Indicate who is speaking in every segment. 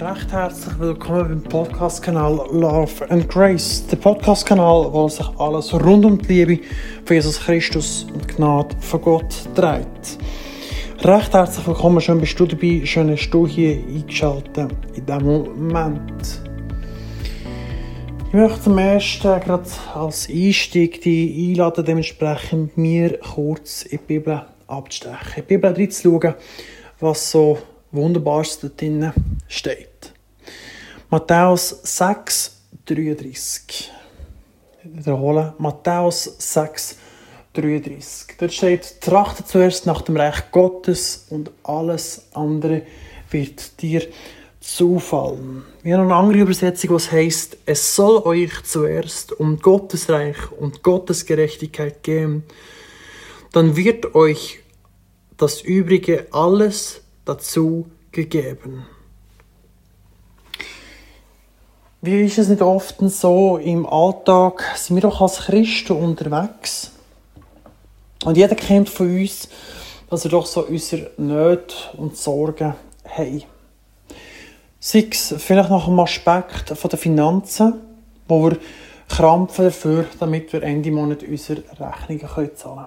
Speaker 1: Recht herzlich willkommen beim Podcast-Kanal Love and Grace. Der Podcast-Kanal, wo sich alles rund um die Liebe von Jesus Christus und Gnade von Gott dreht. Recht herzlich willkommen, schön bist du dabei, schön hast du hier eingeschaltet in diesem Moment. Ich möchte zum ersten gerade als Einstieg die einladen, dementsprechend mir kurz in die Bibel abzustechen. In die Bibel reinzuschauen, was so Wunderbares da drinnen steht. Matthäus 6, 33. Wiederholen. Matthäus 6, 33. Dort steht, trachte zuerst nach dem Reich Gottes und alles andere wird dir zufallen. Wir haben eine andere Übersetzung, was heißt, es soll euch zuerst um Gottes Reich und Gottes Gerechtigkeit gehen. Dann wird euch das Übrige alles dazu gegeben. Wie ist es nicht oft so im Alltag, sind wir doch als Christen unterwegs und jeder kennt von uns, dass wir doch so unsere Nöte und Sorgen haben. Sei es vielleicht nach einem Aspekt der Finanzen, wo wir krampfen dafür, damit wir Ende Monat unsere Rechnungen zahlen können.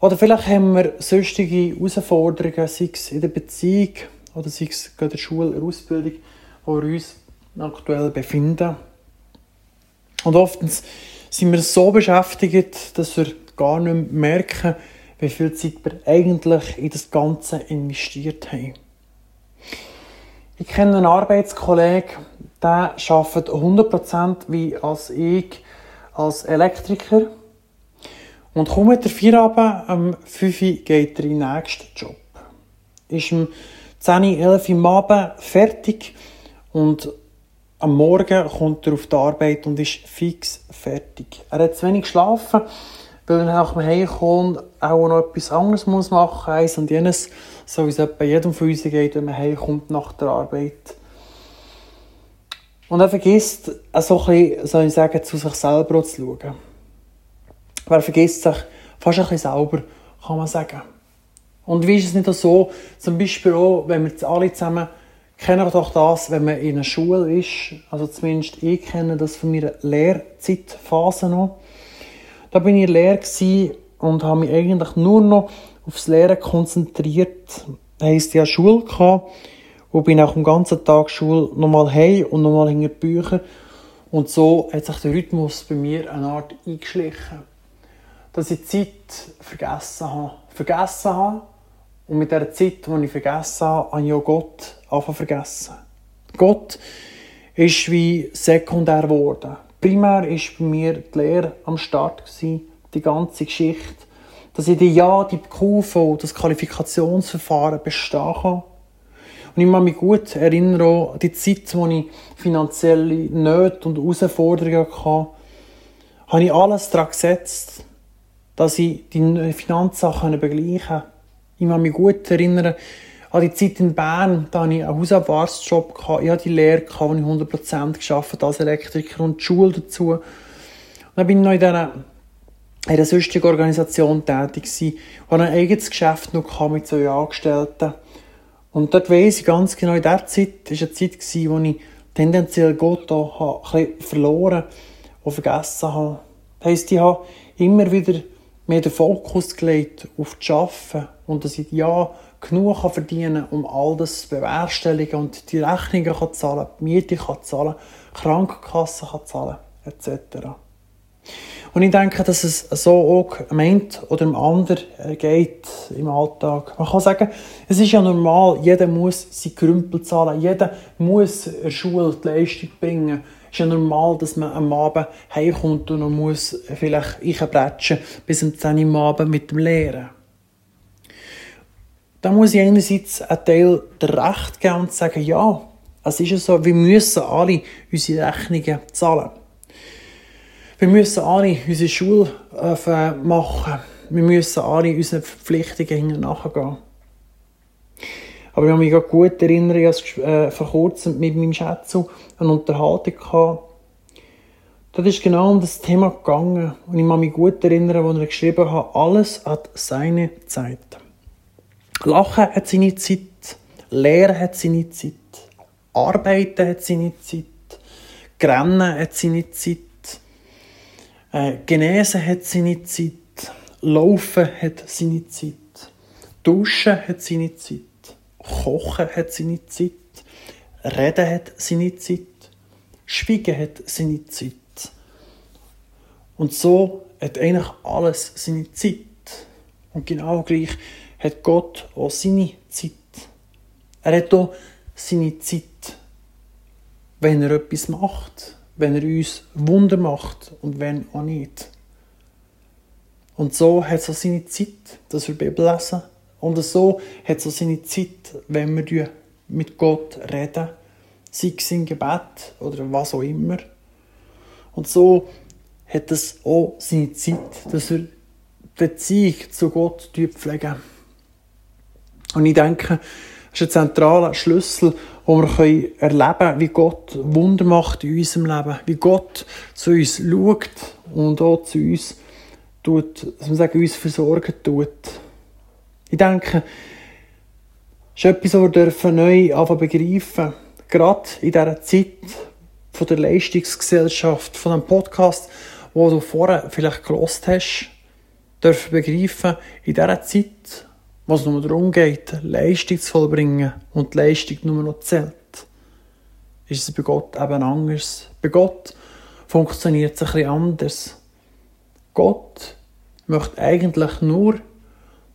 Speaker 1: Oder vielleicht haben wir sonstige Herausforderungen, sei es in der Beziehung oder sei es in der Schule, in der Ausbildung, wo wir uns aktuell befinden. Und oftens sind wir so beschäftigt, dass wir gar nicht merken, wie viel Zeit wir eigentlich in das Ganze investiert haben. Ich kenne einen Arbeitskollegen, der arbeitet 100% wie als ich als Elektriker und kaum hat er Feierabend, am 5 Uhr geht er in den nächsten Job. Ist um 10, 11 Uhr am Abend fertig und am Morgen kommt er auf die Arbeit und ist fix fertig. Er hat zu wenig geschlafen, weil er nach dem Heimkommen auch noch etwas anderes muss machen muss, und jenes, so wie es bei jedem von uns geht, wenn man heimkommt nach der Arbeit. Und er vergisst, so ein bisschen, soll ich sagen, zu sich selber zu schauen. Wer vergisst sich fast ein bisschen selber, kann man sagen. Und wie ist es nicht so, zum Beispiel auch, wenn wir alle zusammen kennen doch das, wenn man in einer Schule ist, also zumindest ich kenne das von meiner Lehrzeitphase noch. Da bin ich leer und habe mich eigentlich nur noch aufs Lehren konzentriert. Heisst, hatte Schule gehabt und bin auch den ganzen Tag Schule nochmal heim und nochmal hinter die Bücher. Und so hat sich der Rhythmus bei mir eine Art eingeschlichen dass ich die Zeit vergessen habe. Vergessen habe. Und mit dieser Zeit, die ich vergessen habe, habe ich auch Gott angefangen vergessen. Gott ist wie sekundär geworden. Primär war bei mir die Lehre am Start, die ganze Geschichte. Dass ich die Ja, die QV, das Qualifikationsverfahren bestehen kann. Und ich kann mich gut erinnern an die Zeit, wo ich finanzielle Nöte und Herausforderungen hatte, habe ich alles daran gesetzt, dass ich die Finanzsachen begleichen konnte. Ich kann mich gut erinnern an die Zeit in Bern, da hatte ich einen Hausarztjob, ich hatte die Lehre, wo ich 100% geschafft als Elektriker und die Schule dazu. Und dann bin ich noch in dieser, in einer sonstigen Organisation tätig gewesen, und ein eigenes Geschäft noch mit zwei Angestellten. Und dort weiss ich ganz genau, in dieser Zeit war eine Zeit, gewesen, wo ich tendenziell Gott auch verloren und vergessen habe. Das heisst, ich habe immer wieder mir den Fokus gelegt auf das Arbeiten und dass ich ja genug kann verdienen kann, um all das zu bewerkstelligen und die Rechnungen kann zahlen, die Miete kann zahlen, die Krankenkasse kann zahlen, etc. Und ich denke, dass es so auch am einen oder am anderen geht im Alltag. Man kann sagen, es ist ja normal, jeder muss seine Krümpel zahlen, jeder muss in der Schule die Leistung bringen ist ja normal, dass man am Abend heimkommt und noch muss vielleicht einbretschen bis um 10 Uhr am Abend mit dem Lehren. Da muss ich einerseits einen Teil der Recht geben und sagen, ja, es ist ja so, wir müssen alle unsere Rechnungen zahlen. Wir müssen alle unsere Schule äh, machen. Wir müssen alle unseren Verpflichtungen nachgehen. Aber ich kann mich gut erinnern, ich hatte äh, vor kurzem mit meinem Schätzel eine Unterhaltung gehabt. Dort ist genau um das Thema gegangen. Und ich kann mich gut erinnern, als er geschrieben hat, alles hat seine Zeit. Lachen hat seine Zeit, Lehren hat seine Zeit. Arbeiten hat seine Zeit. Grennen hat seine Zeit. Äh, genesen hat seine Zeit. Laufen hat seine Zeit. Duschen hat seine Zeit. Kochen hat seine Zeit. Reden hat seine Zeit. Schweigen hat seine Zeit. Und so hat eigentlich alles seine Zeit. Und genau gleich hat Gott auch seine Zeit. Er hat auch seine Zeit, wenn er etwas macht, wenn er uns Wunder macht und wenn auch nicht. Und so hat es auch seine Zeit, dass wir Bibel lesen. Und so hat es auch seine Zeit, wenn wir mit Gott reden, sei es im Gebet oder was auch immer. Und so hat es auch seine Zeit, dass wir Beziehung zu Gott pflegen. Und ich denke, das ist ein zentraler Schlüssel, wo wir erleben können, wie Gott Wunder macht in unserem Leben, wie Gott zu uns schaut und auch zu uns tut, man sagen, uns versorgen tut. Ich denke, das ist etwas, was wir neu anfangen begreifen. Gerade in dieser Zeit von der Leistungsgesellschaft, von einem Podcast, wo du vorher vielleicht gelost hast, dürfen begreifen, in dieser Zeit, wo es nur darum geht, Leistung zu vollbringen und die Leistung nur noch zählt, ist es bei Gott eben anders. Bei Gott funktioniert es ein bisschen anders. Gott möchte eigentlich nur,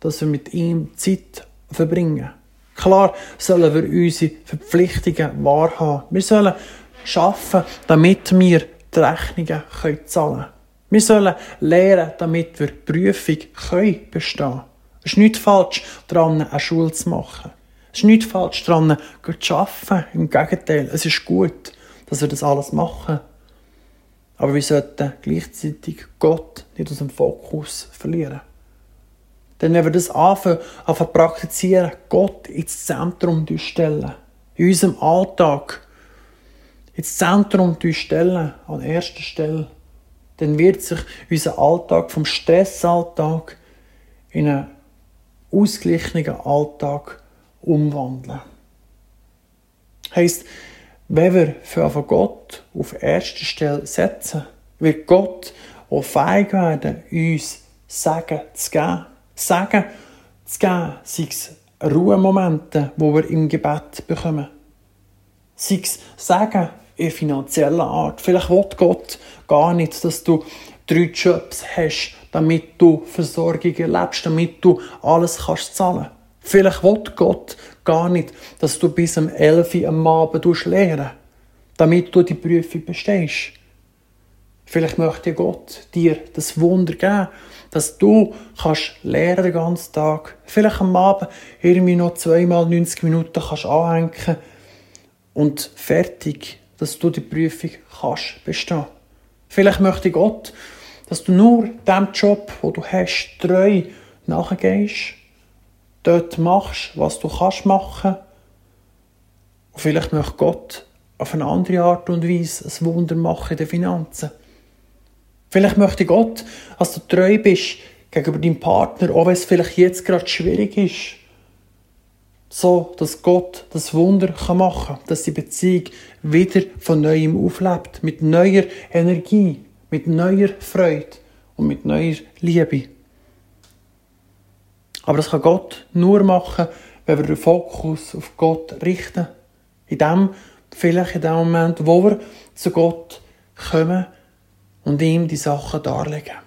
Speaker 1: dass wir mit ihm Zeit verbringen. Klar sollen wir unsere Verpflichtungen wahrhaben. Wir sollen schaffen, damit wir die Rechnungen zahlen können. Wir sollen lernen, damit wir die Prüfung können bestehen können. Es ist nicht falsch daran, eine Schule zu machen. Es ist nicht falsch daran, zu arbeiten. Im Gegenteil, es ist gut, dass wir das alles machen. Aber wir sollten gleichzeitig Gott nicht aus dem Fokus verlieren. Denn wenn wir das anfangen, anfangen praktizieren, Gott ins Zentrum stellen, in unserem Alltag, ins Zentrum stellen, an erster Stelle, dann wird sich unser Alltag vom Stressalltag in einen ausgeglichenen Alltag umwandeln. Heißt, wenn wir für Gott auf erste Stelle setzen, wird Gott auch fähig werden, uns Sagen zu geben. Sagen zu geben, sei es Ruhemomente, wo wir im Gebet bekommen. Sei es Sagen in finanzieller Art. Vielleicht will Gott gar nicht, dass du drei Jobs hast, damit du Versorgung erlebst, damit du alles kannst zahlen. Vielleicht will Gott gar nicht, dass du bis um 11 Uhr am Abend lehren damit du die Prüfung bestehst. Vielleicht möchte Gott dir das Wunder geben, dass du kannst lernen den ganzen Tag. Vielleicht am Abend irgendwie noch zweimal 90 Minuten kannst anhängen und fertig dass du die Prüfung kannst bestehen. Vielleicht möchte Gott, dass du nur dem Job, wo du hast, treu nachgehst, dort machst, was du kannst machen. Und vielleicht möchte Gott auf eine andere Art und Weise ein Wunder machen in den Finanzen. Vielleicht möchte Gott, dass du treu bist gegenüber deinem Partner, auch wenn es vielleicht jetzt gerade schwierig ist so dass Gott das Wunder machen kann, dass die Beziehung wieder von neuem auflebt, mit neuer Energie, mit neuer Freude und mit neuer Liebe. Aber das kann Gott nur machen, wenn wir den Fokus auf Gott richten. In dem, vielleicht in dem Moment, wo wir zu Gott kommen und ihm die Sachen darlegen.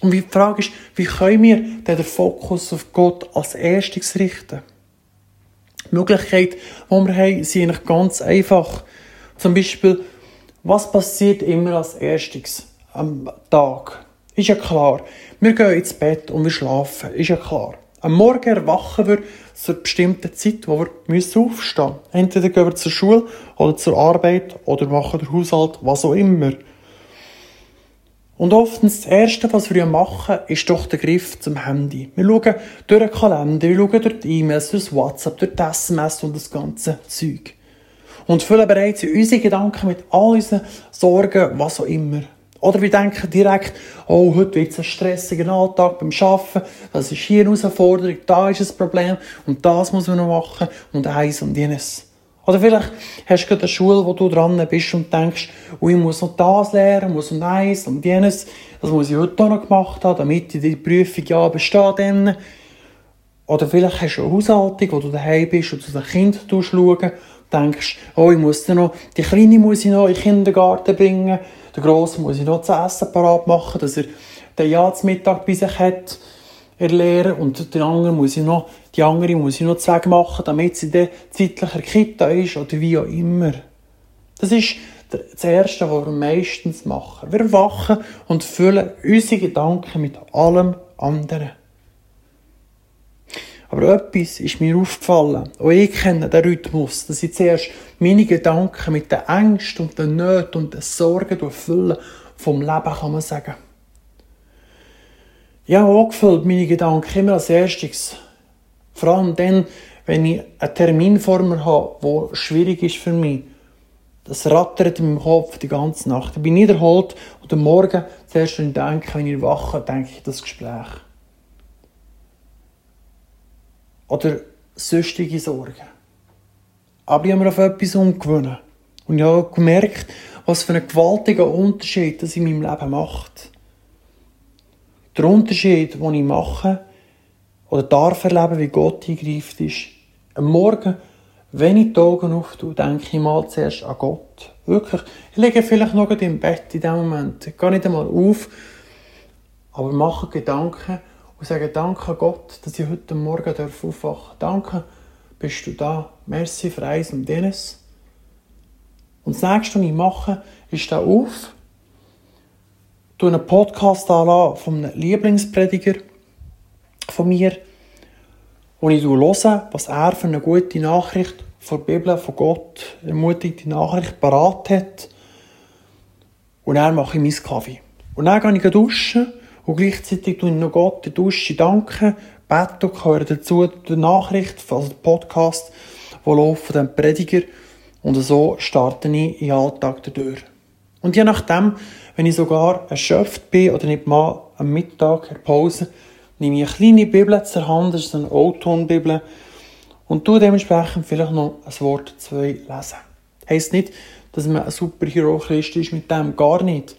Speaker 1: Und die Frage ist, wie können wir den Fokus auf Gott als erstes richten? Die Möglichkeiten, die wir haben, sind eigentlich ganz einfach. Zum Beispiel, was passiert immer als erstes am Tag? Ist ja klar. Wir gehen ins Bett und wir schlafen. Ist ja klar. Am Morgen erwachen wir zu einer bestimmten Zeit, wo wir aufstehen müssen. Entweder gehen wir zur Schule oder zur Arbeit oder machen den Haushalt, was auch immer. Und oftens das Erste, was wir machen, ist doch der Griff zum Handy. Wir schauen durch den Kalender, wir schauen durch die E-Mails, durch das WhatsApp, durch das SMS und das ganze Zeug. Und füllen bereits unsere Gedanken mit all unseren Sorgen, was auch immer. Oder wir denken direkt, oh, heute wird es ein stressiger Alltag beim Arbeiten, das ist hier eine Herausforderung, da ist ein Problem und das muss man noch machen und eins und jenes. Oder vielleicht hast du gerade eine Schule, wo du dran bist und denkst, oh, ich muss noch das lernen, muss noch eins und jenes, das muss ich heute auch noch gemacht haben, damit ich die Prüfung ja bestehe. Oder vielleicht hast du eine Haushaltung, wo du daheim bist und zu den Kindern schauen denkst, oh, ich muss noch, die Kleine muss ich noch in den Kindergarten bringen, der Grosse muss ich noch zu essen parat machen, dass er den ja zum Mittag bei sich hat, erlernen und den anderen muss ich noch, die andere muss ich noch zu machen, damit sie dann zeitlicher Kita ist oder wie auch immer. Das ist das Erste, was wir meistens machen. Wir wachen und füllen unsere Gedanken mit allem anderen. Aber etwas ist mir aufgefallen. Auch ich kenne den Rhythmus, dass ich zuerst meine Gedanken mit den Ängsten und den Nöten und den Sorgen füllen vom Leben, kann man sagen. Ich habe auch gefüllt meine Gedanken immer als erstes. Vor allem dann, wenn ich einen Termin vor mir habe, der schwierig ist für mich. Das rattert in meinem Kopf die ganze Nacht. Ich bin niederholt und am Morgen, zuerst wenn ich denke, wenn ich wache, denke ich das Gespräch. Oder sonstige Sorgen. Aber ich habe mir auf etwas umgewöhnt. Und ich habe gemerkt, was für einen gewaltigen Unterschied das in meinem Leben macht. Der Unterschied, den ich mache oder darf erleben, wie Gott eingreift, ist, am Morgen, wenn ich die Augen auftue, denke ich mal zuerst an Gott. Wirklich. Ich liege vielleicht noch im Bett in dem Moment. Ich gehe nicht einmal auf, aber mache Gedanken, und sagen, danke Gott, dass ich heute Morgen aufwachen darf. Danke, bist du da. Merci für eins und jenes. Und das nächste, was ich mache, ist da auf, du einen Podcast anlassen von einem Lieblingsprediger von mir, wo ich höre, was er für eine gute Nachricht von der Bibel, von Gott, ermutigte Nachricht parat hat. Und dann mache ich meinen Kaffee. Und dann gehe ich duschen und gleichzeitig tue ich noch Gott der Dusche danken, bete und höre dazu die Nachricht, also den Podcast, wo von dem Prediger. Und so starte ich in den Alltag durch. Und je nachdem, wenn ich sogar erschöpft bin oder nicht mal am Mittag, in Pause, nehme ich eine kleine Bibel zur Hand, das ist eine O-Ton-Bibel, und tue dementsprechend vielleicht noch ein Wort zwei lesen. Heißt nicht, dass man ein Superhero-Christ ist mit dem, gar nicht.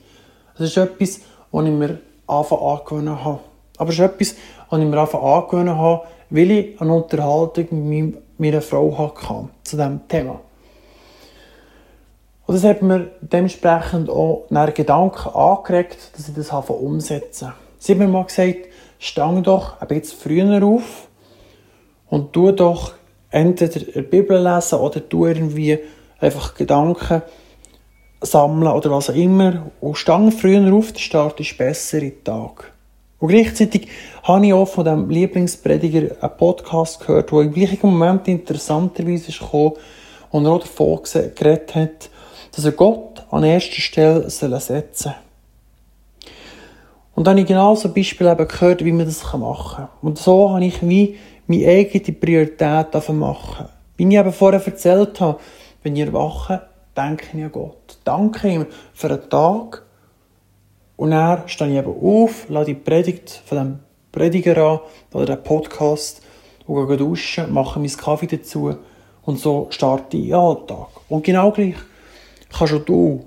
Speaker 1: Das ist etwas, was ich mir anfangen angewöhnen habe. Aber es ist etwas, was ich mir anfangen angewöhnen habe, weil ich eine Unterhaltung mit meiner Frau hatte zu diesem Thema. Und das hat mir dementsprechend auch einen Gedanken angeregt, dass ich das umsetzen Sie hat mir mal gesagt, stang doch ein bisschen früher auf und tu doch entweder die Bibel lesen oder tu irgendwie einfach Gedanken sammeln oder was auch immer. Und stang früher auf, der Start ist besser in den Tag. Und gleichzeitig habe ich auch von dem Lieblingsprediger einen Podcast gehört, der im gleichen Moment interessanterweise gekommen und er auch davon geredet hat, dass er Gott an erster Stelle setzen soll. Und dann habe ich genau so ein Beispiel eben gehört, wie man das machen kann. Und so habe ich wie meine eigene Priorität machen. Wie ich eben vorher erzählt habe, wenn ich erwache, denke ich an Gott. Danke ihm für einen Tag. Und dann stehe ich eben auf, lade die Predigt von dem Prediger an oder den Podcast und gehe duschen, mache meinen Kaffee dazu und so starte ich den Alltag. Und genau gleich kannst auch du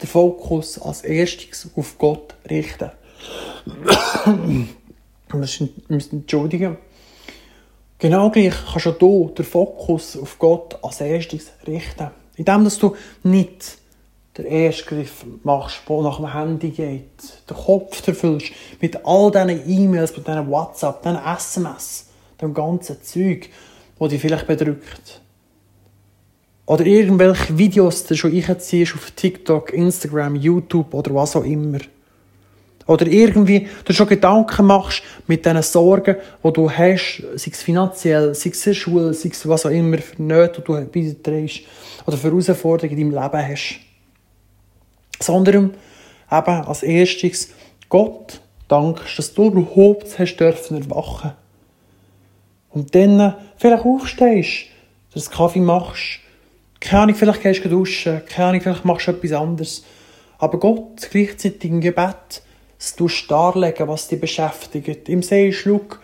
Speaker 1: den Fokus als erstes auf Gott richten. Wir müssen entschuldigen. Genau gleich kannst auch du den Fokus auf Gott als erstes richten. Indem dass du nicht den ersten Griff machst, der nach dem Handy geht, den Kopf erfüllst mit all diesen E-Mails, mit diesen WhatsApp, diesen SMS, dem ganzen Zeug, das dich vielleicht bedrückt. Oder irgendwelche Videos, die du schon einziehst auf TikTok, Instagram, YouTube oder was auch immer. Oder irgendwie du schon Gedanken machst mit diesen Sorgen, die du hast, sei es finanziell, sei es in der Schule, sei es was auch immer für Nöte, die du beiträgst oder für Herausforderungen in deinem Leben hast. Sondern eben als erstes Gott dankst, dass du überhaupt hast dürfen erwachen. Und dann vielleicht aufstehst, dass du Kaffee machst, keine Ahnung, vielleicht gehst du duschen, keine Ahnung, vielleicht machst du etwas anderes. Aber Gott gleichzeitig im Gebet, du darlegen, was dich beschäftigt. Im See schluck,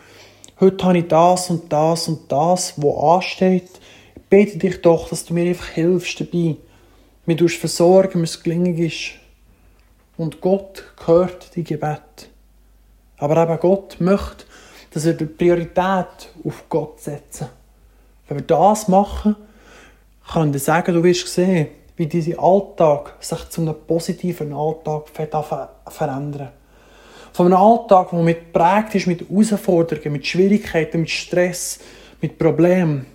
Speaker 1: heute habe ich das und das und das, wo ansteht. Ich bete dich doch, dass du mir einfach hilfst dabei. Mir versorgen, wenn es gelingen ist. Und Gott hört die Gebet. Aber eben Gott möchte, dass wir die Priorität auf Gott setzen. Wenn wir das machen, kann ich dir sagen, du wirst sehen, wie dieser Alltag sich zu einem positiven Alltag verändern Von einem Alltag, der mit prägt ist mit Herausforderungen, mit Schwierigkeiten, mit Stress, mit Problemen,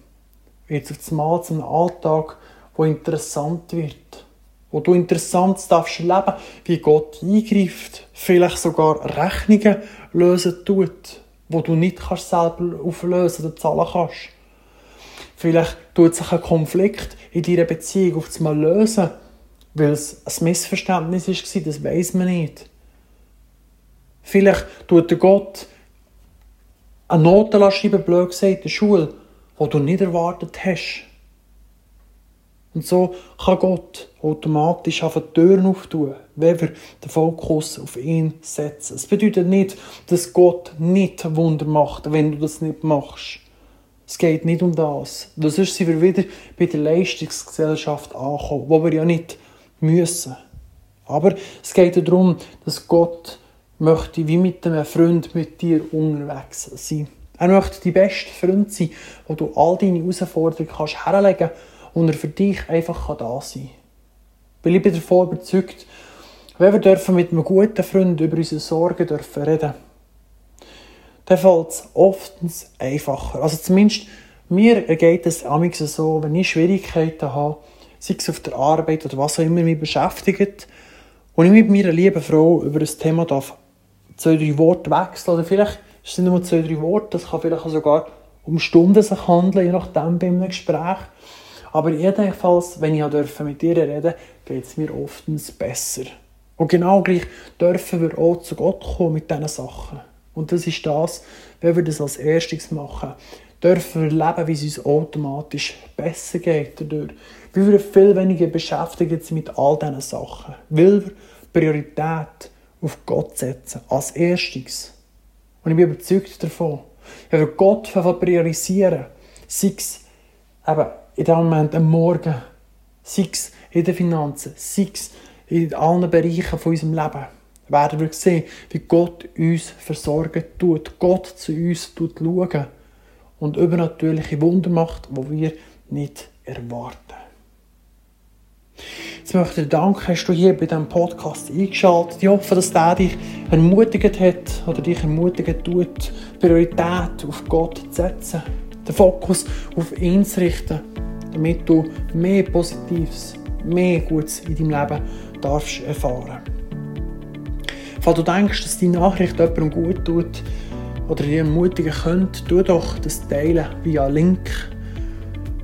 Speaker 1: wird es auf einmal zu einem Alltag, der interessant wird. Wo du interessant darfst erleben, wie Gott eingreift, vielleicht sogar Rechnungen lösen tut, wo du nicht kannst selber auflösen oder zahlen kannst. Vielleicht tut sich ein Konflikt in deiner Beziehung auf einmal lösen, weil es ein Missverständnis war, das weiß man nicht. Vielleicht tut der Gott eine Noten schreiben, blöd gesagt, in der Schule, die du nicht erwartet hast. Und so kann Gott automatisch auf die Türen auftun, wenn wir den Fokus auf ihn setzen. Es bedeutet nicht, dass Gott nicht Wunder macht, wenn du das nicht machst. Es geht nicht um das. Weil sonst sind wir wieder bei der Leistungsgesellschaft angekommen, wo wir ja nicht müssen. Aber es geht darum, dass Gott möchte wie mit einem Freund mit dir unterwegs sein. Er möchte die beste Freund sein, wo du all deine Herausforderungen kannst herlegen und er für dich einfach da sein kann. Weil ich bin davon überzeugt, wenn wir dürfen mit einem guten Freund über unsere Sorgen dürfen reden, dann fällt es oftens einfacher. Also zumindest mir geht es amigs so, wenn ich Schwierigkeiten habe, sei es auf der Arbeit oder was auch immer mich beschäftigt, und ich mit meiner lieben Frau über ein Thema darf zwei, drei Worte wechseln, oder vielleicht sind es nur zwei, drei Worte, das kann vielleicht sogar um Stunden sich handeln, je nachdem bei einem Gespräch. Aber jedenfalls, wenn ich mit ihr reden geht es mir oftens besser. Und genau gleich dürfen wir auch zu Gott kommen mit diesen Sachen. Und das ist das, wenn wir das als erstes machen, dürfen wir leben, wie es uns automatisch besser geht dadurch. Weil wir viel weniger beschäftigt sind mit all diesen Sachen. Weil wir Priorität auf Gott setzen, als erstes. Und ich bin überzeugt davon, wenn wir Gott priorisieren, sei es eben in dem Moment am Morgen, sei es in den Finanzen, sei es in allen Bereichen von unserem Leben, werden wir sehen, wie Gott uns versorgen tut, Gott zu uns tut schauen. Und übernatürliche Wunder macht, wo wir nicht erwarten. Jetzt möchte ich dir danken, hast du hier bei diesem Podcast eingeschaltet. Ich hoffe, dass der dich ermutigt hat oder dich ermutigt tut, Priorität auf Gott zu setzen, den Fokus auf ihn zu richten damit du mehr Positives, mehr Gutes in deinem Leben darfst erfahren. Falls du denkst, dass die Nachricht jemandem gut tut oder dir ermutigen könnte, tu doch das Teilen via Link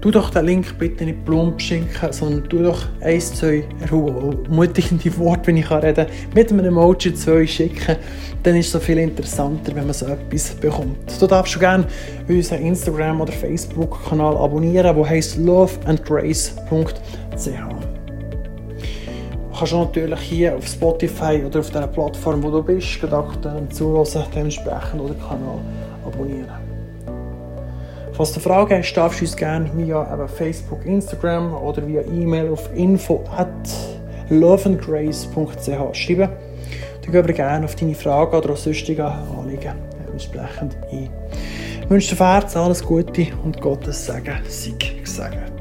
Speaker 1: Tu doch den Link bitte nicht plump schenken, sondern tu doch ein, zwei ermutigende Worte, wenn ich reden kann, mit einem Emoji zwei schicken. Dann ist es so viel interessanter, wenn man so etwas bekommt. Du darfst schon gerne unseren Instagram- oder Facebook-Kanal abonnieren, der heisst loveandgrace.ch. Du kannst natürlich hier auf Spotify oder auf der Plattform, wo du bist, gerade zuhören, dementsprechend oder den Kanal abonnieren. Falls du Fragen hast, darfst du uns gerne via Facebook, Instagram oder via E-Mail auf info loveandgrace.ch schreiben. Dann gehen wir gerne auf deine Fragen oder sonstige Anliegen entsprechend ein. Ich wünsche dir Herzen alles Gute und Gottes Segen sei gesegnet.